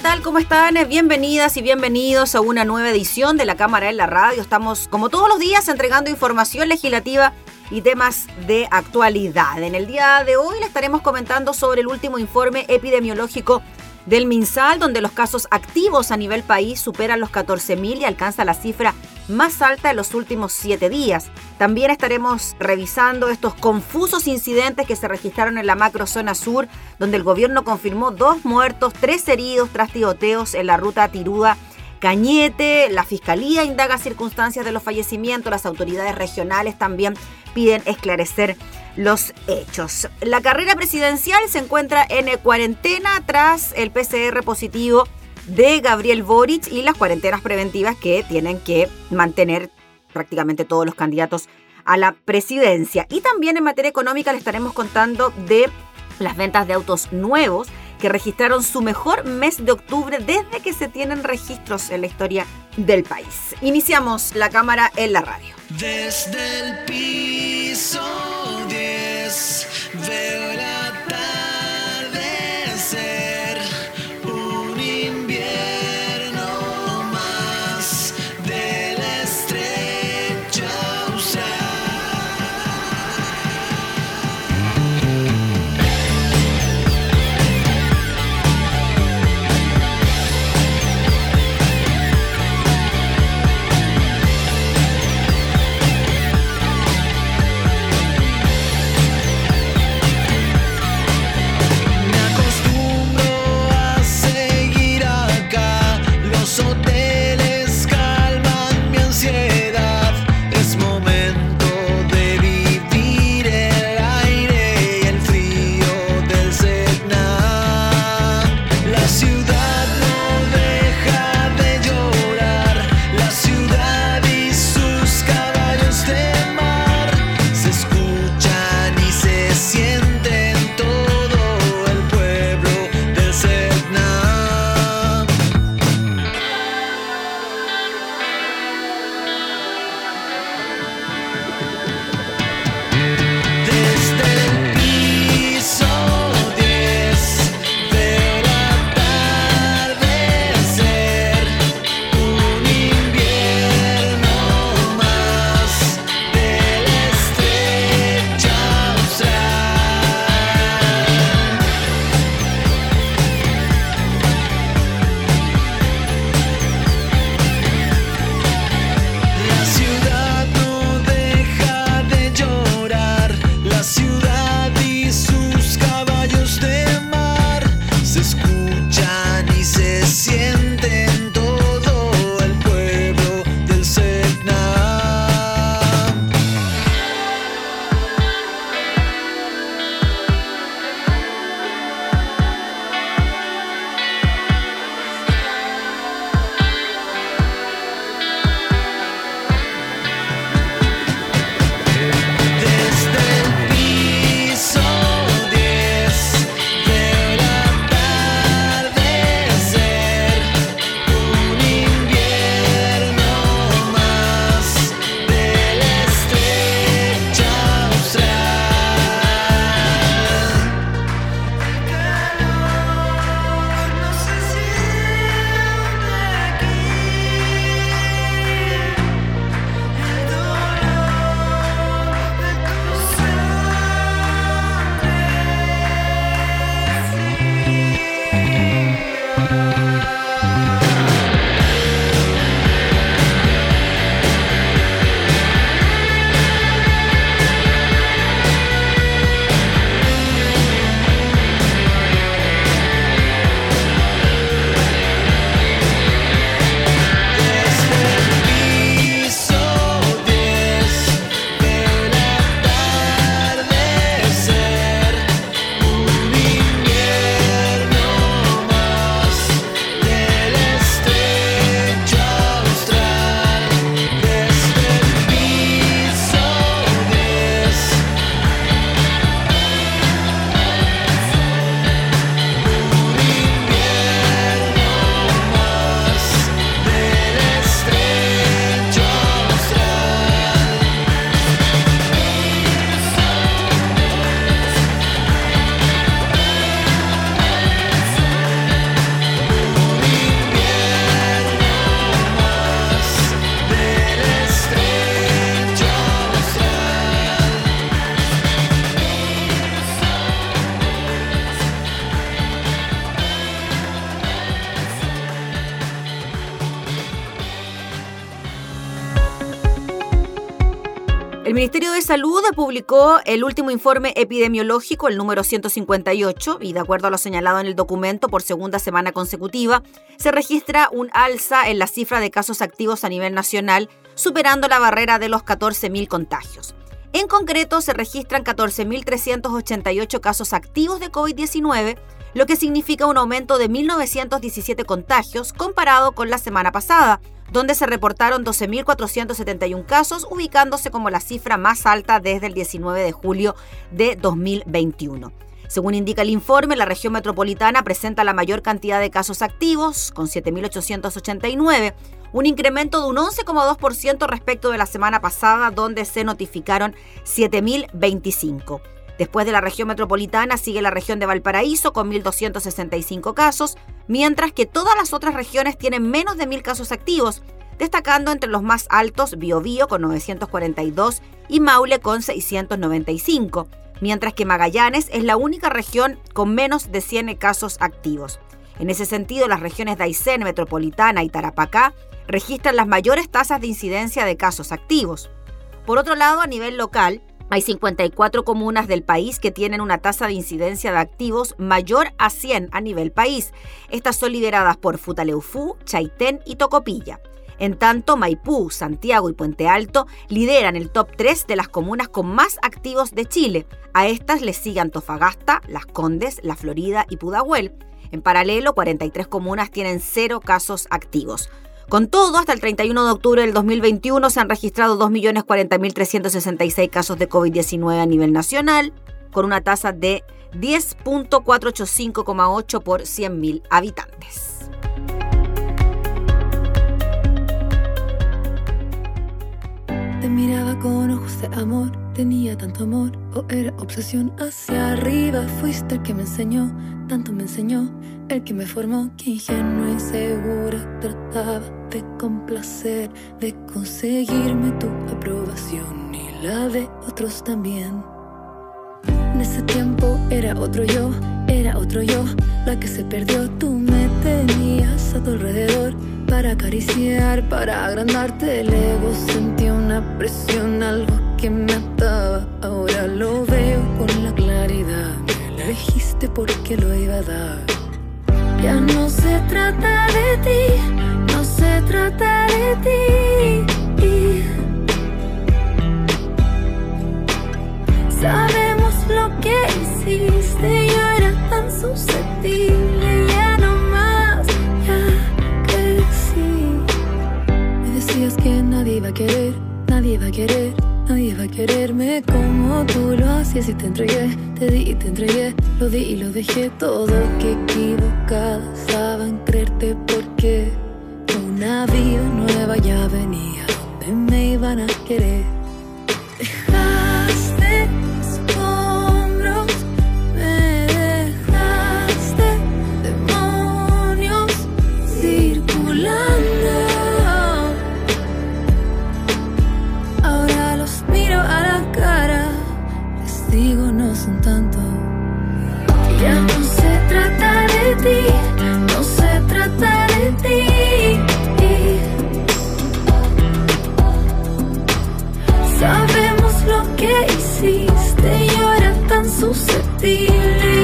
¿Qué tal? ¿Cómo están? Bienvenidas y bienvenidos a una nueva edición de la Cámara en la Radio. Estamos, como todos los días, entregando información legislativa y temas de actualidad. En el día de hoy le estaremos comentando sobre el último informe epidemiológico del MinSal, donde los casos activos a nivel país superan los 14.000 y alcanza la cifra más alta de los últimos siete días. También estaremos revisando estos confusos incidentes que se registraron en la macrozona sur, donde el gobierno confirmó dos muertos, tres heridos tras tiroteos en la ruta Tiruda. Cañete, la fiscalía indaga circunstancias de los fallecimientos, las autoridades regionales también piden esclarecer los hechos. La carrera presidencial se encuentra en cuarentena tras el PCR positivo de Gabriel Boric y las cuarentenas preventivas que tienen que mantener prácticamente todos los candidatos a la presidencia. Y también en materia económica le estaremos contando de las ventas de autos nuevos que registraron su mejor mes de octubre desde que se tienen registros en la historia del país. Iniciamos la cámara en la radio. Desde el piso 10 veo el yeah. Salud publicó el último informe epidemiológico, el número 158, y de acuerdo a lo señalado en el documento, por segunda semana consecutiva, se registra un alza en la cifra de casos activos a nivel nacional, superando la barrera de los 14.000 contagios. En concreto, se registran 14.388 casos activos de COVID-19, lo que significa un aumento de 1.917 contagios comparado con la semana pasada, donde se reportaron 12.471 casos, ubicándose como la cifra más alta desde el 19 de julio de 2021. Según indica el informe, la región metropolitana presenta la mayor cantidad de casos activos, con 7.889, un incremento de un 11,2% respecto de la semana pasada, donde se notificaron 7.025. Después de la región metropolitana sigue la región de Valparaíso con 1.265 casos, mientras que todas las otras regiones tienen menos de 1.000 casos activos, destacando entre los más altos Biobío con 942 y Maule con 695, mientras que Magallanes es la única región con menos de 100 casos activos. En ese sentido, las regiones de Aysén, Metropolitana y Tarapacá registran las mayores tasas de incidencia de casos activos. Por otro lado, a nivel local, hay 54 comunas del país que tienen una tasa de incidencia de activos mayor a 100 a nivel país. Estas son lideradas por Futaleufú, Chaitén y Tocopilla. En tanto, Maipú, Santiago y Puente Alto lideran el top 3 de las comunas con más activos de Chile. A estas les siguen Antofagasta, Las Condes, La Florida y Pudahuel. En paralelo, 43 comunas tienen cero casos activos. Con todo, hasta el 31 de octubre del 2021 se han registrado 2.040.366 casos de COVID-19 a nivel nacional, con una tasa de 10.485,8 por 100.000 habitantes. Te miraba con ojos de amor, tenía tanto amor, o era obsesión hacia arriba. Fuiste el que me enseñó, tanto me enseñó, el que me formó, que ingenuo y segura trataba de complacer, de conseguirme tu aprobación y la de otros también. En ese tiempo era otro yo, era otro yo, la que se perdió. Tú me tenías a tu alrededor para acariciar, para agrandarte el ego. Sentí una presión, algo que me ataba. Ahora lo veo con la claridad. Me elegiste porque lo iba a dar. Ya no se trata de ti se trata de ti. Sabemos lo que hiciste, yo era tan susceptible, ya no más, ya crecí. Me decías que nadie iba a querer, nadie iba a querer. Nadie va a quererme como tú lo hacías y te entregué, te di y te entregué, lo di y lo dejé todo que equivocada estaba en creerte porque una vida nueva ya venía donde me iban a querer. believe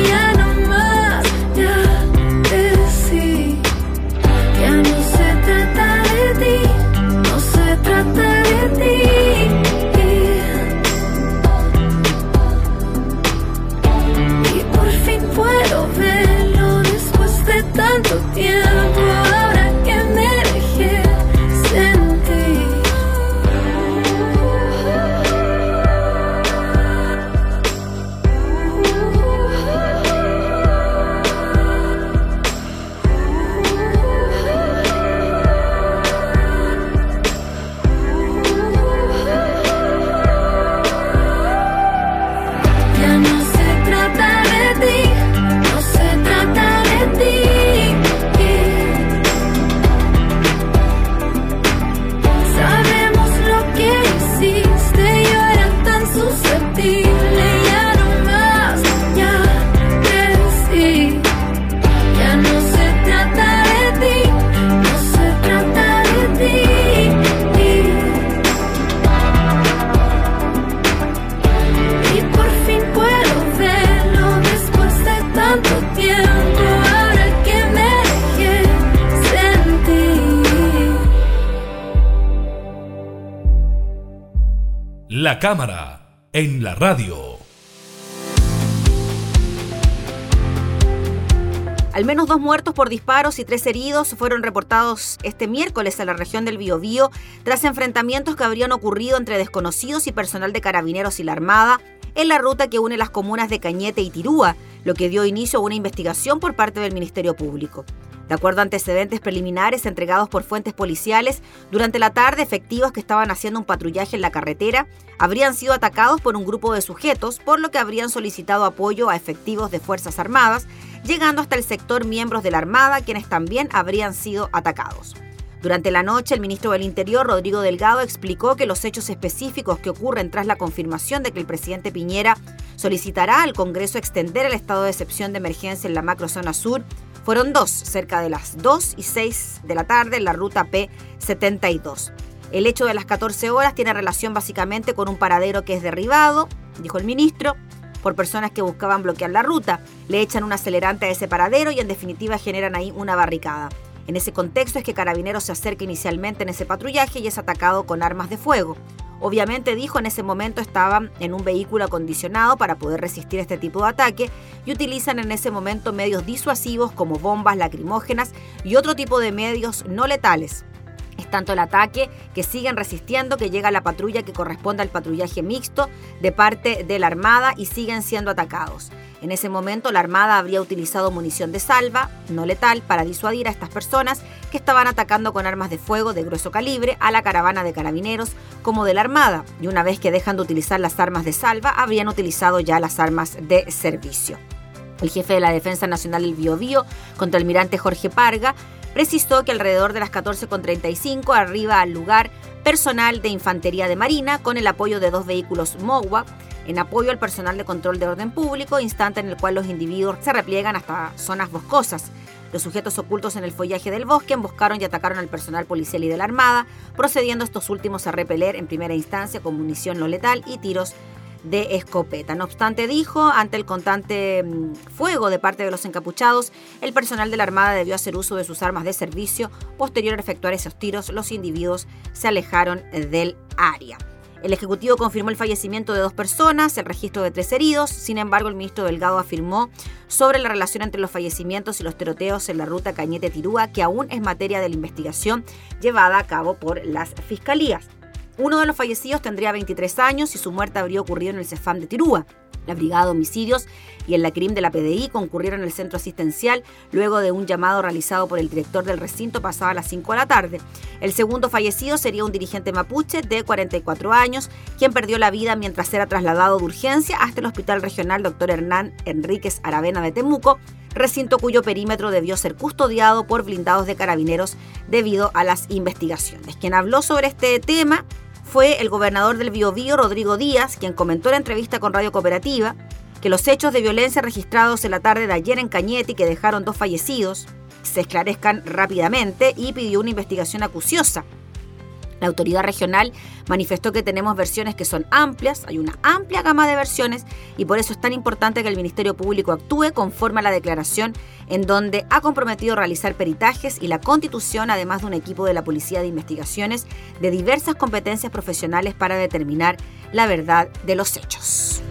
La cámara en la radio. Al menos dos muertos por disparos y tres heridos fueron reportados este miércoles en la región del Biobío tras enfrentamientos que habrían ocurrido entre desconocidos y personal de carabineros y la Armada en la ruta que une las comunas de Cañete y Tirúa, lo que dio inicio a una investigación por parte del Ministerio Público. De acuerdo a antecedentes preliminares entregados por fuentes policiales, durante la tarde efectivos que estaban haciendo un patrullaje en la carretera habrían sido atacados por un grupo de sujetos, por lo que habrían solicitado apoyo a efectivos de Fuerzas Armadas, llegando hasta el sector miembros de la Armada, quienes también habrían sido atacados. Durante la noche, el ministro del Interior, Rodrigo Delgado, explicó que los hechos específicos que ocurren tras la confirmación de que el presidente Piñera solicitará al Congreso extender el estado de excepción de emergencia en la macrozona sur fueron dos, cerca de las 2 y 6 de la tarde en la ruta P72. El hecho de las 14 horas tiene relación básicamente con un paradero que es derribado, dijo el ministro, por personas que buscaban bloquear la ruta. Le echan un acelerante a ese paradero y en definitiva generan ahí una barricada. En ese contexto es que Carabineros se acerca inicialmente en ese patrullaje y es atacado con armas de fuego. Obviamente dijo en ese momento estaban en un vehículo acondicionado para poder resistir este tipo de ataque y utilizan en ese momento medios disuasivos como bombas lacrimógenas y otro tipo de medios no letales. Es tanto el ataque que siguen resistiendo que llega la patrulla que corresponde al patrullaje mixto de parte de la Armada y siguen siendo atacados. En ese momento la Armada habría utilizado munición de salva, no letal, para disuadir a estas personas que estaban atacando con armas de fuego de grueso calibre a la caravana de carabineros como de la Armada, y una vez que dejan de utilizar las armas de salva, habrían utilizado ya las armas de servicio. El jefe de la Defensa Nacional del Biobío, contraalmirante Jorge Parga, precisó que alrededor de las 14.35 arriba al lugar personal de Infantería de Marina con el apoyo de dos vehículos MOWA en apoyo al personal de control de orden público, instante en el cual los individuos se repliegan hasta zonas boscosas. Los sujetos ocultos en el follaje del bosque emboscaron y atacaron al personal policial y de la Armada, procediendo estos últimos a repeler en primera instancia con munición no letal y tiros de escopeta. No obstante, dijo, ante el constante mm, fuego de parte de los encapuchados, el personal de la Armada debió hacer uso de sus armas de servicio. Posterior a efectuar esos tiros, los individuos se alejaron del área. El Ejecutivo confirmó el fallecimiento de dos personas, el registro de tres heridos. Sin embargo, el ministro Delgado afirmó sobre la relación entre los fallecimientos y los tiroteos en la ruta Cañete-Tirúa, que aún es materia de la investigación llevada a cabo por las fiscalías. Uno de los fallecidos tendría 23 años y su muerte habría ocurrido en el Cefam de Tirúa. La Brigada de Homicidios y el LACRIM de la PDI concurrieron al centro asistencial luego de un llamado realizado por el director del recinto pasada las 5 de la tarde. El segundo fallecido sería un dirigente mapuche de 44 años, quien perdió la vida mientras era trasladado de urgencia hasta el Hospital Regional Dr. Hernán Enríquez Aravena de Temuco, recinto cuyo perímetro debió ser custodiado por blindados de carabineros debido a las investigaciones. Quien habló sobre este tema fue el gobernador del Biobío, Rodrigo Díaz, quien comentó en la entrevista con Radio Cooperativa que los hechos de violencia registrados en la tarde de ayer en Cañete que dejaron dos fallecidos se esclarezcan rápidamente y pidió una investigación acuciosa la autoridad regional manifestó que tenemos versiones que son amplias, hay una amplia gama de versiones y por eso es tan importante que el Ministerio Público actúe conforme a la declaración en donde ha comprometido realizar peritajes y la constitución, además de un equipo de la Policía de Investigaciones de diversas competencias profesionales para determinar la verdad de los hechos.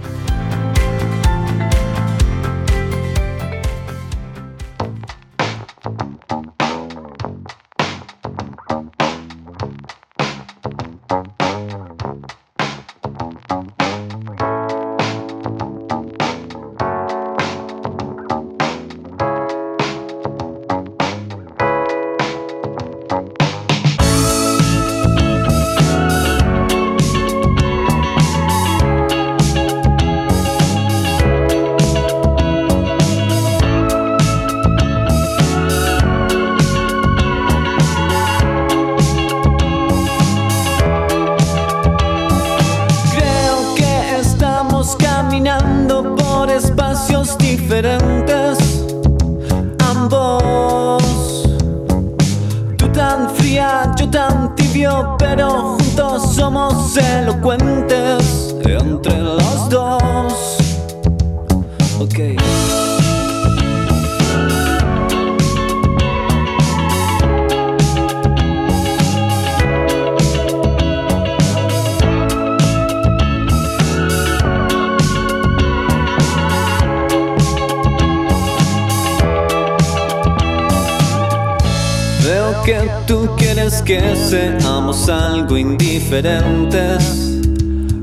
Quieres que seamos algo indiferentes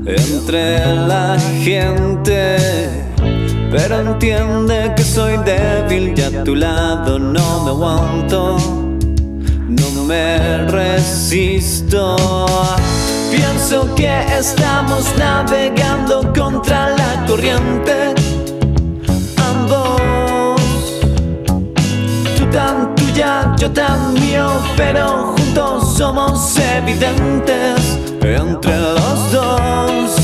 entre la gente. Pero entiende que soy débil y a tu lado no me aguanto, no me resisto. Pienso que estamos navegando contra la corriente. Ambos, tú tan tuya, yo mío, pero juntos somos evidentes entre los dos.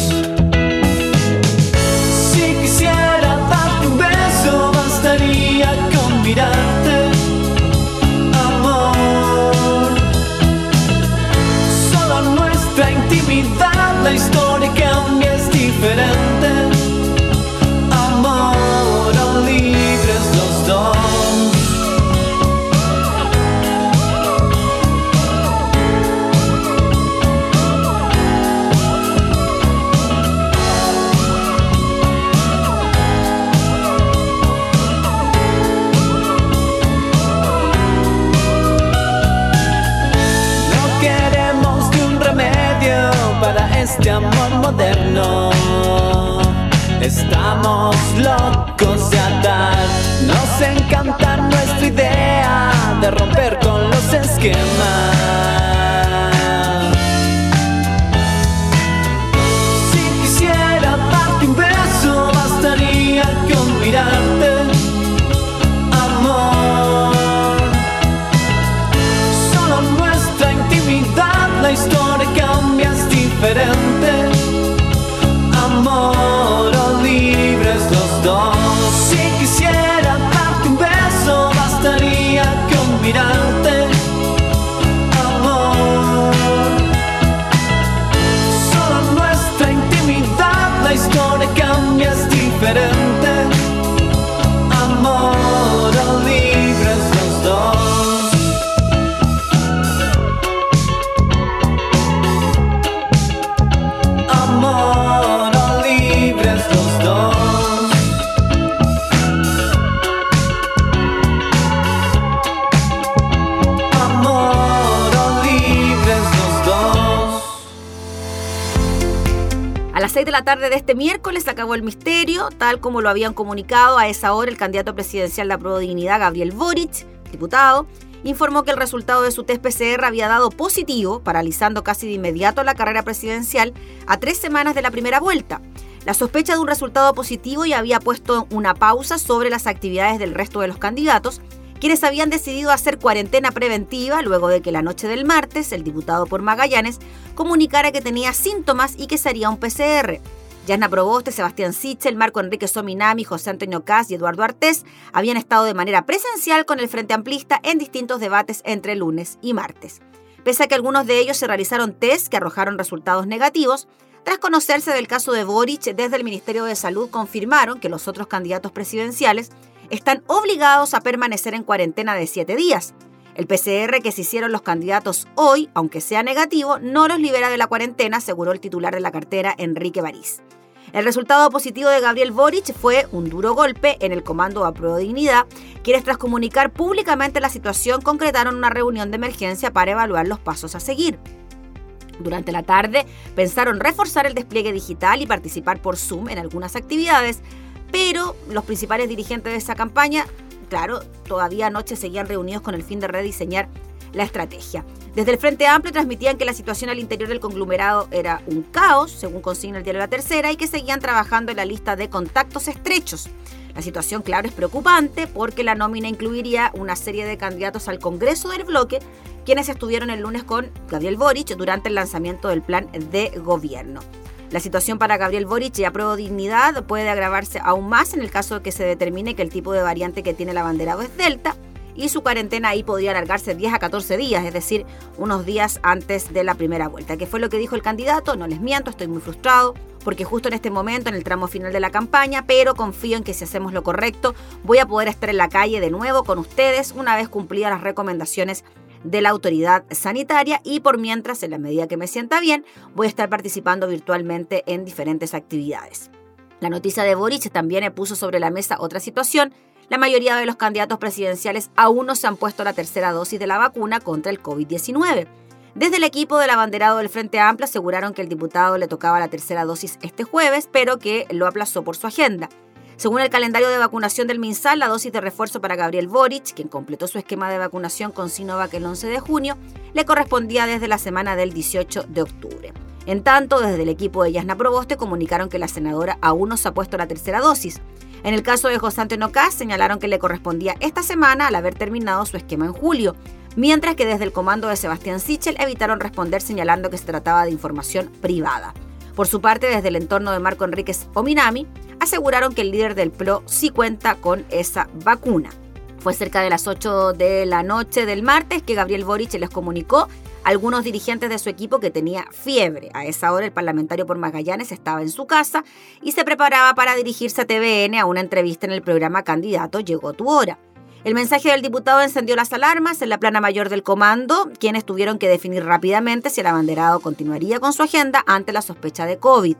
La tarde de este miércoles acabó el misterio, tal como lo habían comunicado a esa hora el candidato presidencial de la Pro Gabriel Boric, diputado, informó que el resultado de su test PCR había dado positivo, paralizando casi de inmediato la carrera presidencial a tres semanas de la primera vuelta. La sospecha de un resultado positivo ya había puesto una pausa sobre las actividades del resto de los candidatos, quienes habían decidido hacer cuarentena preventiva luego de que la noche del martes el diputado por Magallanes comunicara que tenía síntomas y que se haría un PCR. Yasna Proboste, Sebastián Sichel, Marco Enrique Sominami, José Antonio Cas y Eduardo Artés habían estado de manera presencial con el Frente Amplista en distintos debates entre lunes y martes. Pese a que algunos de ellos se realizaron test que arrojaron resultados negativos, tras conocerse del caso de Boric, desde el Ministerio de Salud confirmaron que los otros candidatos presidenciales están obligados a permanecer en cuarentena de siete días. El PCR que se hicieron los candidatos hoy, aunque sea negativo, no los libera de la cuarentena, aseguró el titular de la cartera, Enrique Barís. El resultado positivo de Gabriel Boric fue un duro golpe en el comando a Pro Dignidad, quienes tras comunicar públicamente la situación concretaron una reunión de emergencia para evaluar los pasos a seguir. Durante la tarde pensaron reforzar el despliegue digital y participar por Zoom en algunas actividades, pero los principales dirigentes de esa campaña, claro, todavía anoche seguían reunidos con el fin de rediseñar la estrategia. Desde el Frente Amplio transmitían que la situación al interior del conglomerado era un caos, según consigna el diario La Tercera, y que seguían trabajando en la lista de contactos estrechos. La situación, claro, es preocupante porque la nómina incluiría una serie de candidatos al Congreso del bloque, quienes estuvieron el lunes con Gabriel Boric durante el lanzamiento del plan de gobierno. La situación para Gabriel Boric y a Pro Dignidad puede agravarse aún más en el caso de que se determine que el tipo de variante que tiene el abanderado es Delta y su cuarentena ahí podría alargarse 10 a 14 días, es decir, unos días antes de la primera vuelta. ¿Qué fue lo que dijo el candidato? No les miento, estoy muy frustrado porque justo en este momento, en el tramo final de la campaña, pero confío en que si hacemos lo correcto, voy a poder estar en la calle de nuevo con ustedes una vez cumplidas las recomendaciones de la autoridad sanitaria y por mientras, en la medida que me sienta bien, voy a estar participando virtualmente en diferentes actividades. La noticia de Boric también puso sobre la mesa otra situación, la mayoría de los candidatos presidenciales aún no se han puesto la tercera dosis de la vacuna contra el COVID-19. Desde el equipo del abanderado del Frente Amplio aseguraron que el diputado le tocaba la tercera dosis este jueves, pero que lo aplazó por su agenda. Según el calendario de vacunación del MinSal, la dosis de refuerzo para Gabriel Boric, quien completó su esquema de vacunación con Sinovac el 11 de junio, le correspondía desde la semana del 18 de octubre. En tanto, desde el equipo de Yasna Proboste comunicaron que la senadora aún no se ha puesto la tercera dosis. En el caso de José Antonio Caz, señalaron que le correspondía esta semana al haber terminado su esquema en julio, mientras que desde el comando de Sebastián Sichel evitaron responder señalando que se trataba de información privada. Por su parte, desde el entorno de Marco Enríquez Ominami, aseguraron que el líder del PRO sí cuenta con esa vacuna. Fue cerca de las 8 de la noche del martes que Gabriel Boric les comunicó a algunos dirigentes de su equipo que tenía fiebre. A esa hora el parlamentario por Magallanes estaba en su casa y se preparaba para dirigirse a TVN a una entrevista en el programa Candidato Llegó tu hora. El mensaje del diputado encendió las alarmas en la plana mayor del comando, quienes tuvieron que definir rápidamente si el abanderado continuaría con su agenda ante la sospecha de COVID.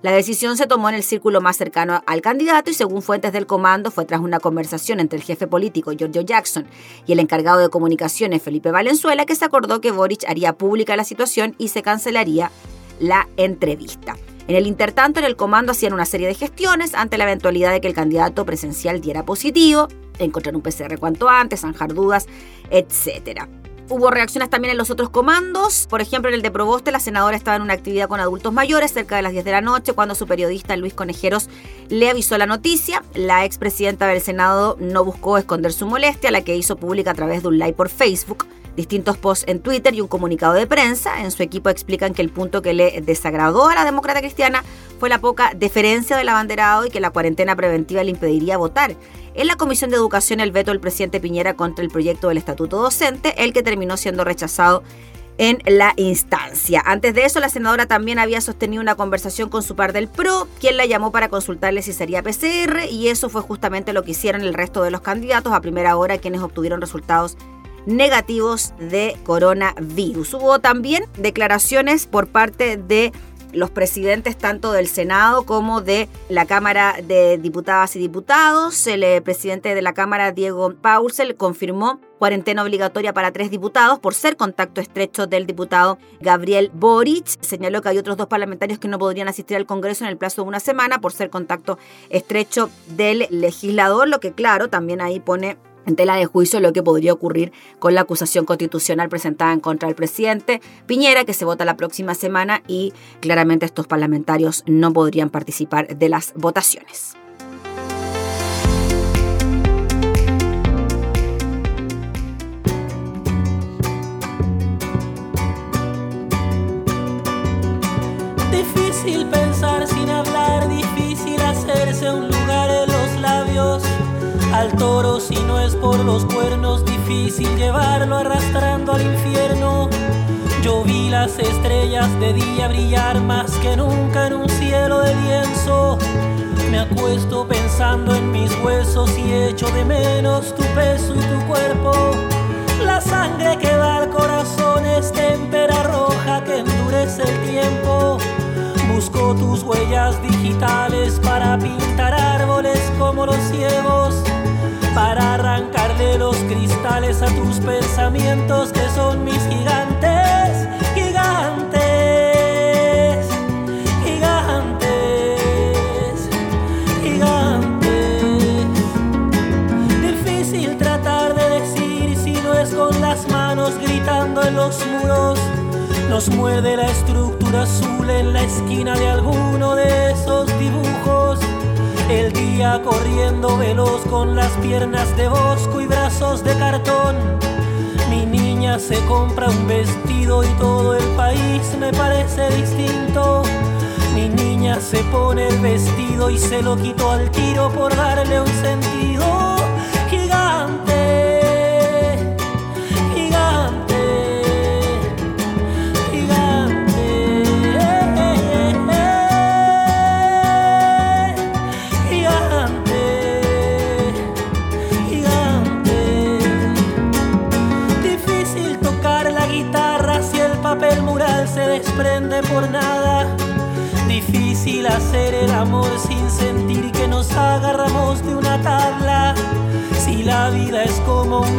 La decisión se tomó en el círculo más cercano al candidato y según fuentes del comando fue tras una conversación entre el jefe político Giorgio Jackson y el encargado de comunicaciones Felipe Valenzuela que se acordó que Boric haría pública la situación y se cancelaría la entrevista. En el intertanto, en el comando hacían una serie de gestiones ante la eventualidad de que el candidato presencial diera positivo, encontrar un PCR cuanto antes, zanjar dudas, etcétera. Hubo reacciones también en los otros comandos. Por ejemplo, en el de Proboste, la senadora estaba en una actividad con adultos mayores cerca de las 10 de la noche cuando su periodista Luis Conejeros le avisó la noticia. La expresidenta del Senado no buscó esconder su molestia, la que hizo pública a través de un live por Facebook distintos posts en Twitter y un comunicado de prensa. En su equipo explican que el punto que le desagradó a la demócrata cristiana fue la poca deferencia del abanderado y que la cuarentena preventiva le impediría votar. En la Comisión de Educación, el veto del presidente Piñera contra el proyecto del Estatuto Docente, el que terminó siendo rechazado en la instancia. Antes de eso, la senadora también había sostenido una conversación con su par del PRO, quien la llamó para consultarle si sería PCR, y eso fue justamente lo que hicieron el resto de los candidatos a primera hora, quienes obtuvieron resultados negativos de coronavirus. Hubo también declaraciones por parte de los presidentes tanto del Senado como de la Cámara de Diputadas y Diputados. El eh, presidente de la Cámara, Diego Paulsel, confirmó cuarentena obligatoria para tres diputados por ser contacto estrecho del diputado Gabriel Boric. Señaló que hay otros dos parlamentarios que no podrían asistir al Congreso en el plazo de una semana por ser contacto estrecho del legislador, lo que claro, también ahí pone en tela de juicio lo que podría ocurrir con la acusación constitucional presentada en contra del presidente Piñera, que se vota la próxima semana y claramente estos parlamentarios no podrían participar de las votaciones. Difícil al toro si no es por los cuernos, difícil llevarlo arrastrando al infierno. Yo vi las estrellas de día brillar más que nunca en un cielo de lienzo. Me acuesto pensando en mis huesos y echo de menos tu peso y tu cuerpo. La sangre que va al corazón pensamientos que son mis gigantes, gigantes, gigantes, gigantes. Difícil tratar de decir si no es con las manos gritando en los muros. Nos muerde la estructura azul en la esquina de alguno de esos dibujos el día corriendo veloz con las piernas de bosco y brazos de cartón. Niña se compra un vestido y todo el país me parece distinto. Mi niña se pone el vestido y se lo quito al tiro por darle un sentido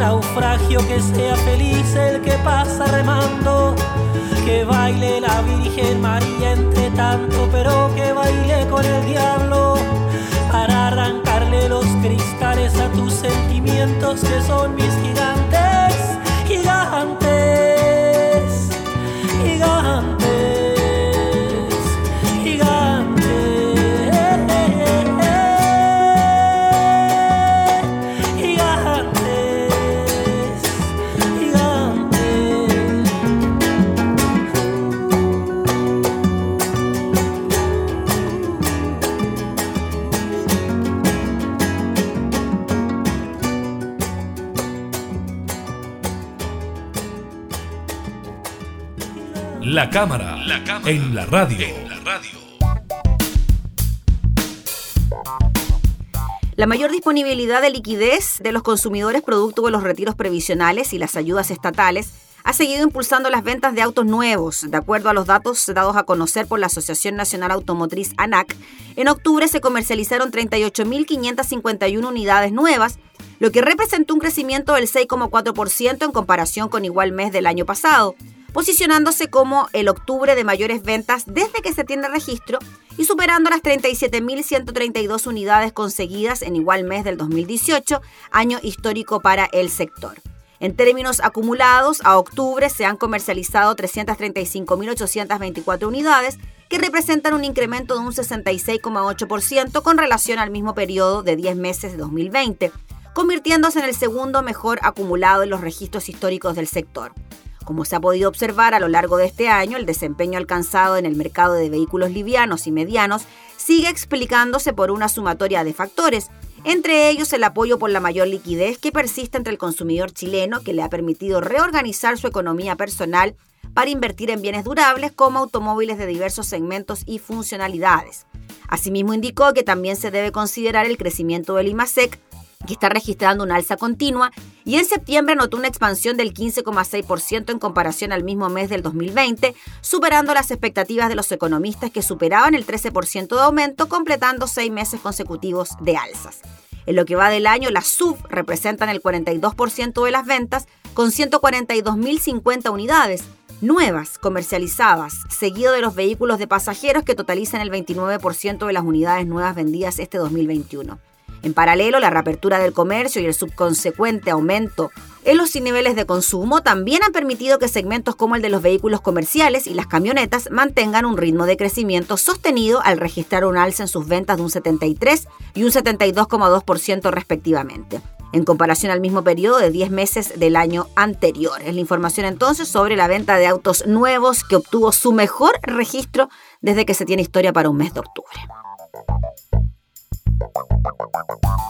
naufragio, que sea feliz el que pasa remando. Que baile la Virgen María entre tanto, pero que baile con el diablo. Para arrancarle los cristales a tus sentimientos que son mis gigantes, La cámara, en, la radio. La mayor disponibilidad de liquidez de los consumidores producto de los retiros previsionales y las ayudas estatales ha seguido impulsando las ventas de autos nuevos. De acuerdo a los datos dados a conocer por la Asociación Nacional Automotriz ANAC, en octubre se comercializaron 38.551 unidades nuevas, lo que representó un crecimiento del 6,4% en comparación con igual mes del año pasado posicionándose como el octubre de mayores ventas desde que se tiene registro y superando las 37.132 unidades conseguidas en igual mes del 2018, año histórico para el sector. En términos acumulados, a octubre se han comercializado 335.824 unidades, que representan un incremento de un 66,8% con relación al mismo periodo de 10 meses de 2020, convirtiéndose en el segundo mejor acumulado en los registros históricos del sector. Como se ha podido observar a lo largo de este año, el desempeño alcanzado en el mercado de vehículos livianos y medianos sigue explicándose por una sumatoria de factores, entre ellos el apoyo por la mayor liquidez que persiste entre el consumidor chileno que le ha permitido reorganizar su economía personal para invertir en bienes durables como automóviles de diversos segmentos y funcionalidades. Asimismo indicó que también se debe considerar el crecimiento del IMASEC que está registrando una alza continua y en septiembre anotó una expansión del 15,6% en comparación al mismo mes del 2020, superando las expectativas de los economistas que superaban el 13% de aumento, completando seis meses consecutivos de alzas. En lo que va del año, las SUV representan el 42% de las ventas, con 142.050 unidades nuevas comercializadas, seguido de los vehículos de pasajeros que totalizan el 29% de las unidades nuevas vendidas este 2021. En paralelo, la reapertura del comercio y el subconsecuente aumento en los niveles de consumo también han permitido que segmentos como el de los vehículos comerciales y las camionetas mantengan un ritmo de crecimiento sostenido al registrar un alza en sus ventas de un 73 y un 72,2% respectivamente, en comparación al mismo periodo de 10 meses del año anterior. Es la información entonces sobre la venta de autos nuevos que obtuvo su mejor registro desde que se tiene historia para un mes de octubre. Bye.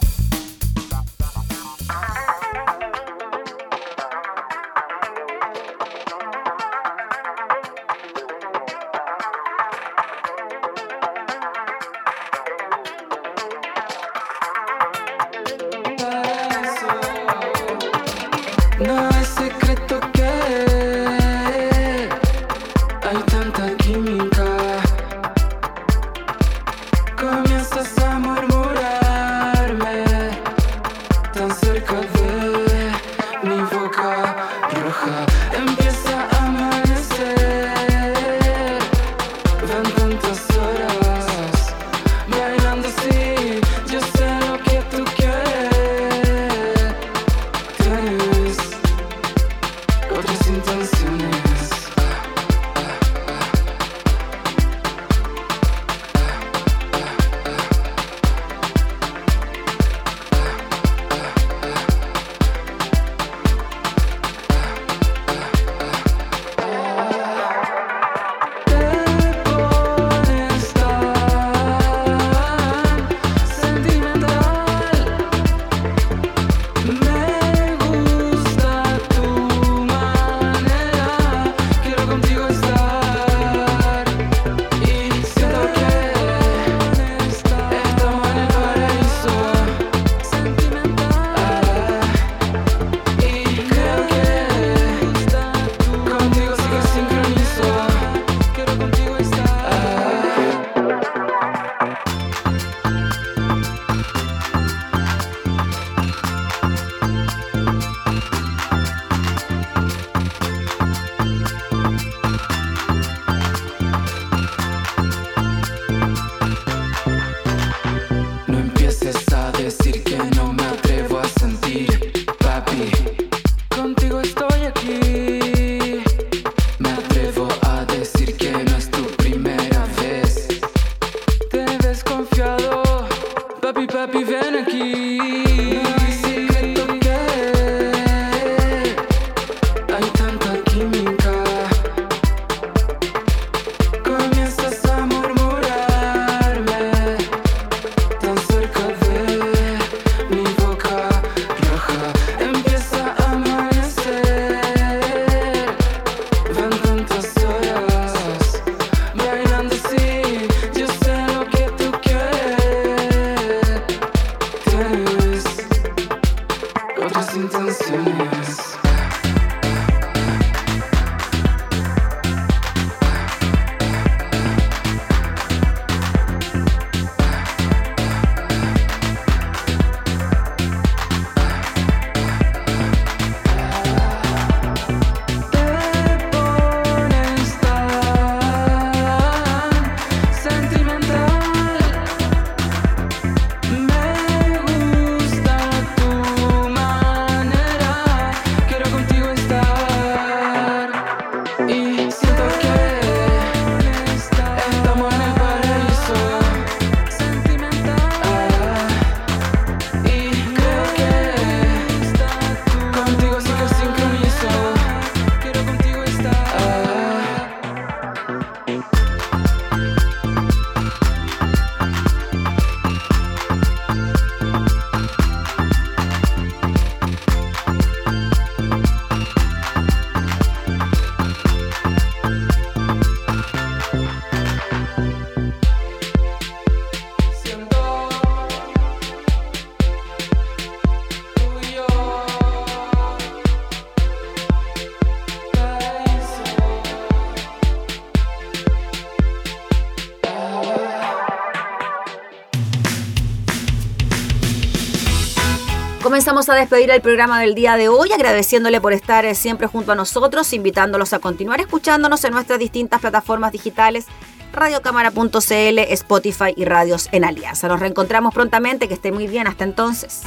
Comenzamos a despedir el programa del día de hoy, agradeciéndole por estar eh, siempre junto a nosotros, invitándolos a continuar escuchándonos en nuestras distintas plataformas digitales, radiocámara.cl, Spotify y Radios en Alianza. Nos reencontramos prontamente, que esté muy bien, hasta entonces.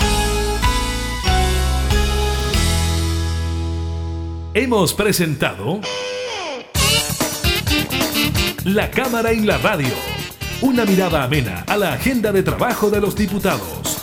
Hemos presentado La Cámara y la Radio, una mirada amena a la agenda de trabajo de los diputados.